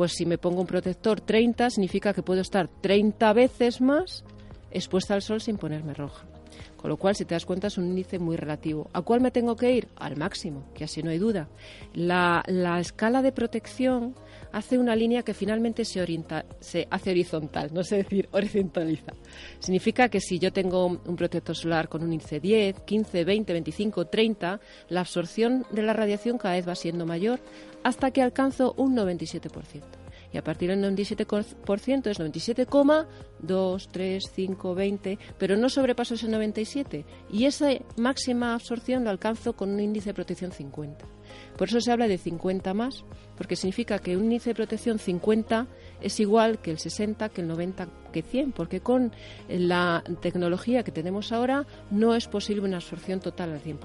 pues si me pongo un protector 30 significa que puedo estar 30 veces más expuesta al sol sin ponerme roja. Con lo cual, si te das cuenta, es un índice muy relativo. ¿A cuál me tengo que ir? Al máximo, que así no hay duda. La, escala de protección hace una línea que finalmente se, orienta, se hace horizontal, no sé decir <laughs> horizontaliza. Significa que si yo tengo un protector solar con un índice 10, 15, 20, 25, 30, la absorción de la radiación cada vez va siendo mayor hasta que alcanzo un 97%. Y a partir del 97% es 97,2, 3, 5, 20, pero no sobrepaso ese 97. Y esa máxima absorción la alcanzo con un índice de protección 50. Por eso se habla de 50 más, porque significa que un índice de protección 50 es igual que el 60, que el 90, que 100, porque con la tecnología que tenemos ahora no es posible una absorción total al 100%.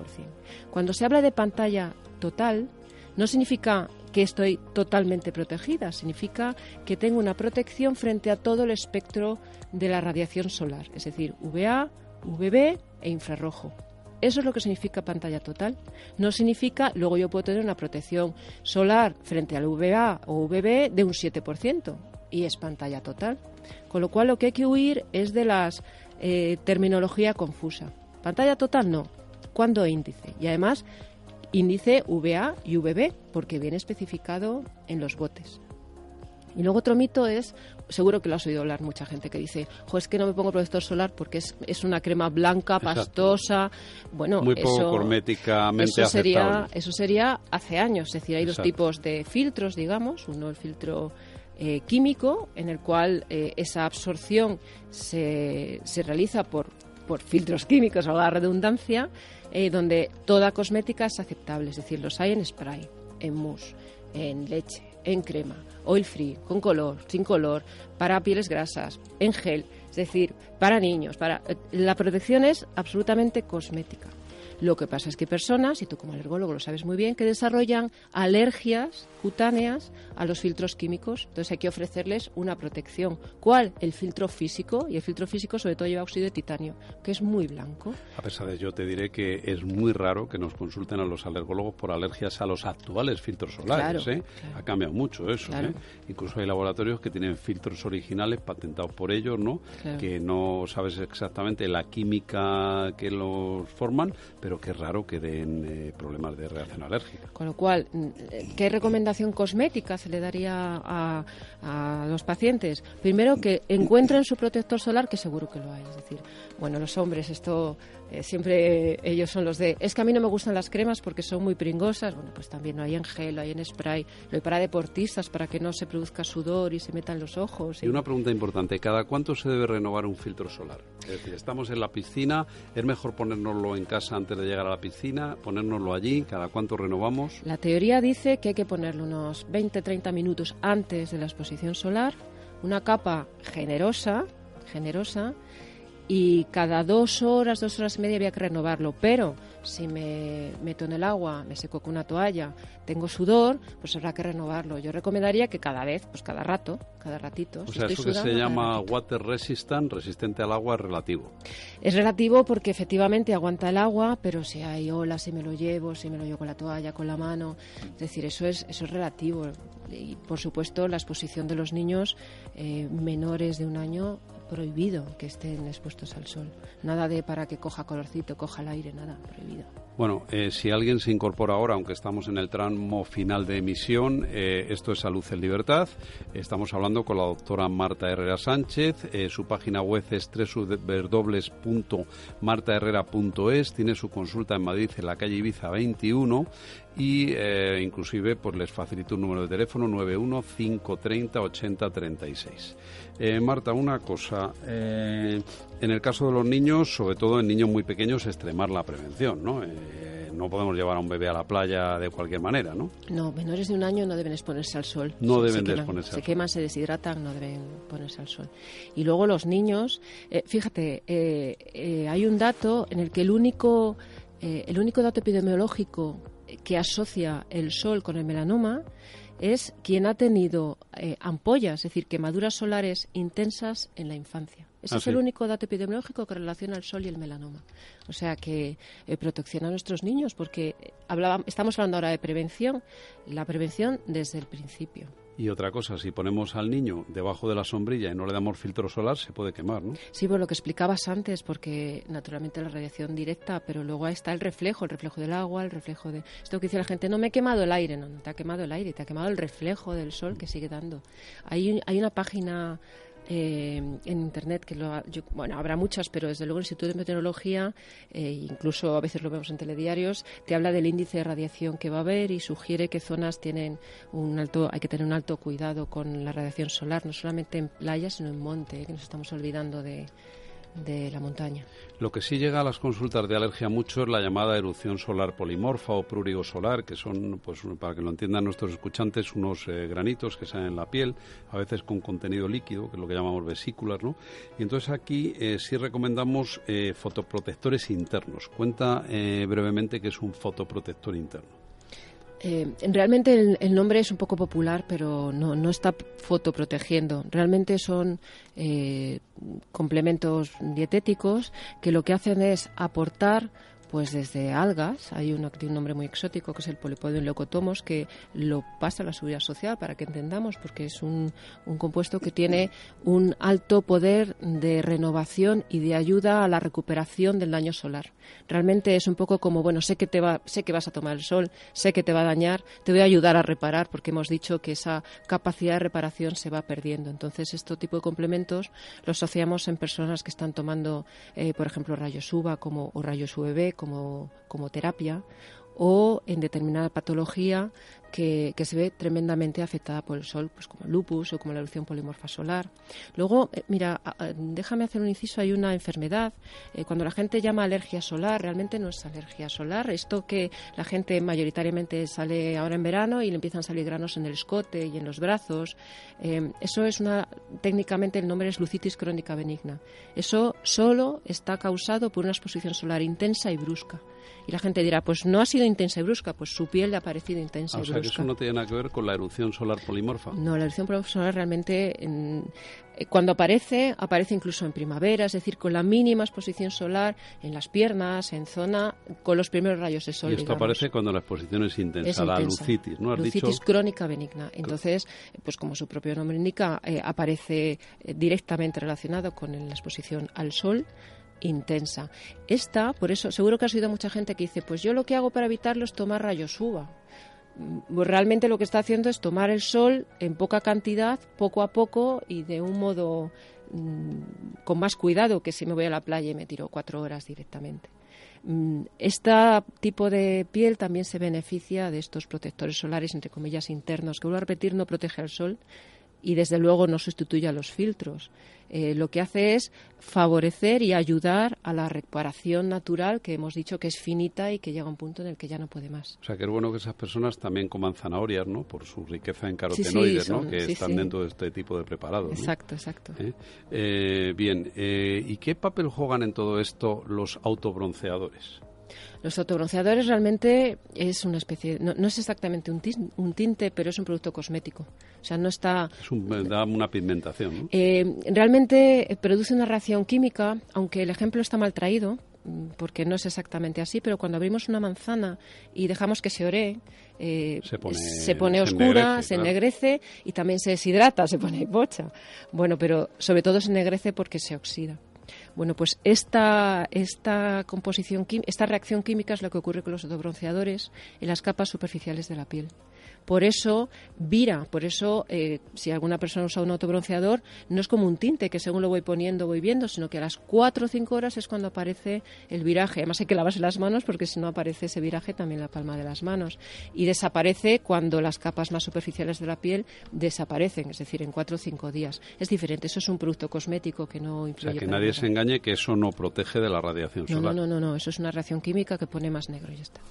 Cuando se habla de pantalla total, no significa que estoy totalmente protegida, significa que tengo una protección frente a todo el espectro de la radiación solar, es decir, UVA, UVB e infrarrojo. Eso es lo que significa pantalla total. No significa, luego yo puedo tener una protección solar frente al UVA o UVB de un 7% y es pantalla total. Con lo cual lo que hay que huir es de la eh, terminología confusa. Pantalla total no. ¿Cuándo índice? Y además índice VA y VB, porque viene especificado en los botes. Y luego otro mito es, seguro que lo has oído hablar mucha gente que dice, jo, es que no me pongo protector solar porque es, es una crema blanca, pastosa. Bueno, Muy poco cosméticamente eso sería, eso sería hace años. Es decir, hay dos tipos de filtros, digamos. Uno el filtro eh, químico, en el cual eh, esa absorción se, se realiza por, por filtros químicos, o la redundancia, eh, donde toda cosmética es aceptable, es decir, los hay en spray, en mousse, en leche, en crema, oil free, con color, sin color, para pieles grasas, en gel, es decir, para niños, para la protección es absolutamente cosmética. Lo que pasa es que hay personas, y tú como alergólogo lo sabes muy bien, que desarrollan alergias cutáneas a los filtros químicos. Entonces hay que ofrecerles una protección. ¿Cuál? El filtro físico. Y el filtro físico sobre todo lleva óxido de titanio, que es muy blanco. A pesar de ello, te diré que es muy raro que nos consulten a los alergólogos por alergias a los actuales filtros solares. ¿eh? Ha cambiado mucho eso. ¿eh? Incluso hay laboratorios que tienen filtros originales patentados por ellos, ¿no? Que no sabes exactamente la química que los forman, pero es raro que den eh, problemas de reacción alérgica. Con lo cual, ¿qué recomendación cosmética se le daría a, a los pacientes? Primero, que encuentren su protector solar, que seguro que lo hay. Es decir, bueno, los hombres, esto eh, siempre ellos son los de, es que a mí no me gustan las cremas porque son muy pringosas. Bueno, pues también lo hay en gel, lo hay en spray, lo hay para deportistas, para que no se produzca sudor y se metan los ojos. Y una pregunta importante, ¿cada cuánto se debe renovar un filtro solar? Es decir, estamos en la piscina, ¿es mejor ponérnoslo en casa antes de llegar a la piscina, ponérnoslo allí, cada cuánto renovamos? La teoría dice que hay que ponerlo unos 20-30 minutos antes de la exposición solar, una capa generosa, generosa, y cada dos horas, dos horas y media había que renovarlo. Pero si me meto en el agua, me seco con una toalla, tengo sudor, pues habrá que renovarlo. Yo recomendaría que cada vez, pues cada rato, cada ratito. O sea, eso que se llama water resistant, resistente al agua, es relativo. Es relativo porque efectivamente aguanta el agua, pero si hay olas, si me lo llevo, si me lo llevo con la toalla, con la mano, es decir, eso es, eso es relativo. Y por supuesto, la exposición de los niños eh, menores de un año prohibido que estén expuestos al sol. Nada de para que coja colorcito, coja el aire, nada, prohibido. Bueno, eh, si alguien se incorpora ahora, aunque estamos en el tramo final de emisión, eh, esto es Salud en Libertad. Estamos hablando con la doctora Marta Herrera Sánchez. Eh, su página web es www.martaherrera.es. Tiene su consulta en Madrid, en la calle Ibiza 21 y eh, inclusive pues les facilito un número de teléfono 91 530 80 36. Marta, una cosa, eh, en el caso de los niños, sobre todo en niños muy pequeños, extremar la prevención, ¿no? Eh, no podemos llevar a un bebé a la playa de cualquier manera, ¿no? No, menores de un año no deben exponerse al sol. No deben se exponerse al sol. Se queman, se deshidratan, no deben ponerse al sol. Y luego los niños, fíjate, hay un dato en el que el único, el único dato epidemiológico que asocia el sol con el melanoma es quien ha tenido eh, ampollas, es decir, quemaduras solares intensas en la infancia. Ese Ah, es el único dato epidemiológico que relaciona el sol y el melanoma. O sea que eh, protección a nuestros niños, porque eh, hablaba- estamos hablando ahora de prevención, la prevención desde el principio. Y otra cosa, si ponemos al niño debajo de la sombrilla y no le damos filtro solar, se puede quemar, ¿no? Sí, por lo que explicabas antes, porque naturalmente la radiación directa, pero luego ahí está el reflejo, el reflejo del agua, el reflejo de... Esto que dice la gente, no me he quemado el aire, no, no te ha quemado el aire, te ha quemado el reflejo del sol que sigue dando. Hay, hay una página eh, en internet que lo yo- bueno habrá muchas pero desde luego el Instituto de Meteorología eh, incluso a veces lo vemos en telediarios te habla del índice de radiación que va a haber y sugiere qué zonas tienen un alto hay que tener un alto cuidado con la radiación solar no solamente en playas sino en monte eh, que nos estamos olvidando de, de la montaña Lo que sí llega a las consultas de alergia mucho es la llamada erupción solar polimorfa o prurigo solar, que son, pues para que lo entiendan nuestros escuchantes, unos eh, granitos que salen en la piel, a veces con contenido líquido, que es lo que llamamos vesículas, ¿no? Y entonces aquí eh, sí recomendamos eh, fotoprotectores internos. Cuenta brevemente qué es un fotoprotector interno. Eh, realmente el, nombre es un poco popular, pero no, no está fotoprotegiendo. Realmente son eh, complementos dietéticos que lo que hacen es aportar pues desde algas, hay uno que tiene un nombre muy exótico que es el Polypodium leucotomos que lo pasa a la seguridad social para que entendamos porque es un, un compuesto que tiene un alto poder de renovación y de ayuda a la recuperación del daño solar. Realmente es un poco como bueno, sé que te va, sé que vas a tomar el sol, sé que te va a dañar, te voy a ayudar a reparar porque hemos dicho que esa capacidad de reparación se va perdiendo. Entonces, este tipo de complementos los asociamos en personas que están tomando, eh, por ejemplo, rayos UVA como, o rayos UVB como, como terapia o en determinada patología que, se ve tremendamente afectada por el sol, pues como el lupus o como la erupción polimorfa solar. Luego, eh, mira, déjame hacer un inciso, hay una enfermedad, eh, cuando la gente llama alergia solar, realmente no es alergia solar, esto que la gente mayoritariamente sale ahora en verano y le empiezan a salir granos en el escote y en los brazos, eh, eso es una, técnicamente el nombre es lucitis crónica benigna. Eso solo está causado por una exposición solar intensa y brusca. Y la gente dirá, pues no ha sido intensa y brusca, pues su piel le ha parecido intensa ah, y brusca. Eso no tiene nada que ver con la erupción solar polimorfa. No, la erupción solar realmente, eh, cuando aparece, aparece incluso en primavera, es decir, con la mínima exposición solar en las piernas, en zona, con los primeros rayos de sol. Y esto aparece cuando la exposición es intensa, la lucitis, ¿no? lucitis crónica benigna. Entonces, pues como su propio nombre indica, eh, aparece eh, directamente relacionado con la exposición al sol intensa. Esta, por eso, seguro que ha sido mucha gente que dice, pues yo lo que hago para evitarlo es tomar rayos UVA. Mm, realmente lo que está haciendo es tomar el sol en poca cantidad, poco a poco y de un modo mm, con más cuidado que si me voy a la playa y me tiro cuatro horas directamente. Este tipo de piel también se beneficia de estos protectores solares, entre comillas, internos, que vuelvo a repetir, no protege al sol, y desde luego no sustituye a los filtros. Eh, lo que hace es favorecer y ayudar a la reparación natural que hemos dicho que es finita y que llega a un punto en el que ya no puede más. O sea, que es bueno que esas personas también coman zanahorias, ¿no? Por su riqueza en carotenoides, ¿no? Que están dentro de este tipo de preparados. Exacto, exacto. ¿Eh? Eh, bien, ¿y qué papel juegan en todo esto los autobronceadores? Los autobronceadores realmente es una especie, no, es exactamente un, tinte, pero es un producto cosmético. O sea, no está. Es da una pigmentación. Eh, realmente produce una reacción química, aunque el ejemplo está mal traído, mm, porque no es exactamente así, pero cuando abrimos una manzana y dejamos que se ore, eh, se pone, oscura, se ennegrece, y también se deshidrata, se pone bocha. Bueno, pero sobre todo se ennegrece porque se oxida. Bueno, pues esta, esta composición, esta reacción química es lo que ocurre con los autobronceadores en las capas superficiales de la piel. Por eso vira, por eso eh, si alguna persona usa un autobronceador, no es como un tinte que según lo voy poniendo voy viendo, sino que a las 4 o 5 horas es cuando aparece el viraje. Además hay que lavarse las manos porque si no aparece ese viraje también la palma de las manos. Y desaparece cuando las capas más superficiales de la piel desaparecen, es decir, en 4 o 5 días. Es diferente, eso es un producto cosmético que no influye. O sea, que nadie se engañe que eso no protege de la radiación solar. No, no, no, no, eso es una reacción química que pone más negro y ya está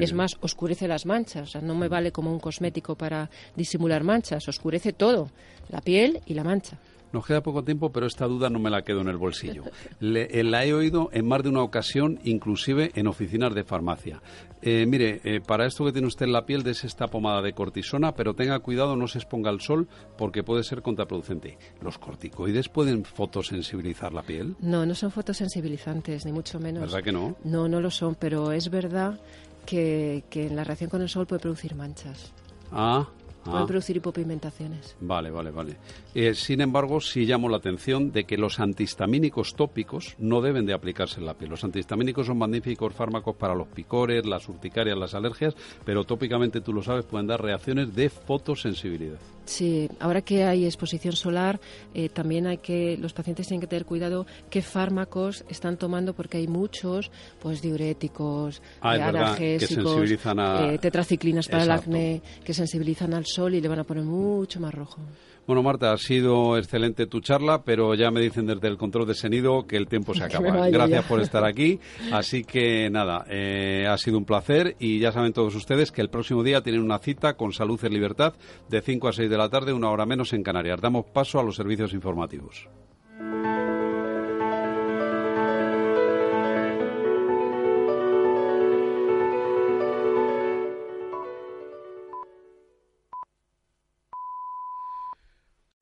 es más, oscurece las manchas. O sea, no me vale como un cosmético para disimular manchas. Oscurece todo, la piel y la mancha. Nos queda poco tiempo, pero esta duda no me la quedo en el bolsillo. <laughs> Eh, la he oído en más de una ocasión, inclusive en oficinas de farmacia. Eh, mire, eh, para esto que tiene usted en la piel, des esta pomada de cortisona, pero tenga cuidado, no se exponga al sol porque puede ser contraproducente. ¿Los corticoides pueden fotosensibilizar la piel? No, no son fotosensibilizantes, ni mucho menos. ¿Verdad que no? No, no lo son, pero es verdad que, que la reacción con el sol puede producir manchas. Ah, Pueden ah. producir hipopigmentaciones. Vale, vale, vale. Eh, sin embargo, sí llamo la atención de que los antihistamínicos tópicos no deben de aplicarse en la piel. Los antihistamínicos son magníficos fármacos para los picores, las urticarias, las alergias, pero tópicamente, tú lo sabes, pueden dar reacciones de fotosensibilidad. Sí, ahora que hay exposición solar, eh, también hay que los pacientes tienen que tener cuidado qué fármacos están tomando porque hay muchos, pues diuréticos, ah, analgésicos, eh, tetraciclinas para el acné, que sensibilizan al sol y le van a poner mucho más rojo. Bueno, Marta, ha sido excelente tu charla, pero ya me dicen desde el control de sonido que el tiempo se <laughs> acaba. Gracias por estar aquí. <laughs> Así que nada, eh, ha sido un placer y ya saben todos ustedes que el próximo día tienen una cita con Salud en Libertad de 5 a 6 de la tarde, una hora menos en Canarias. Damos paso a los servicios informativos.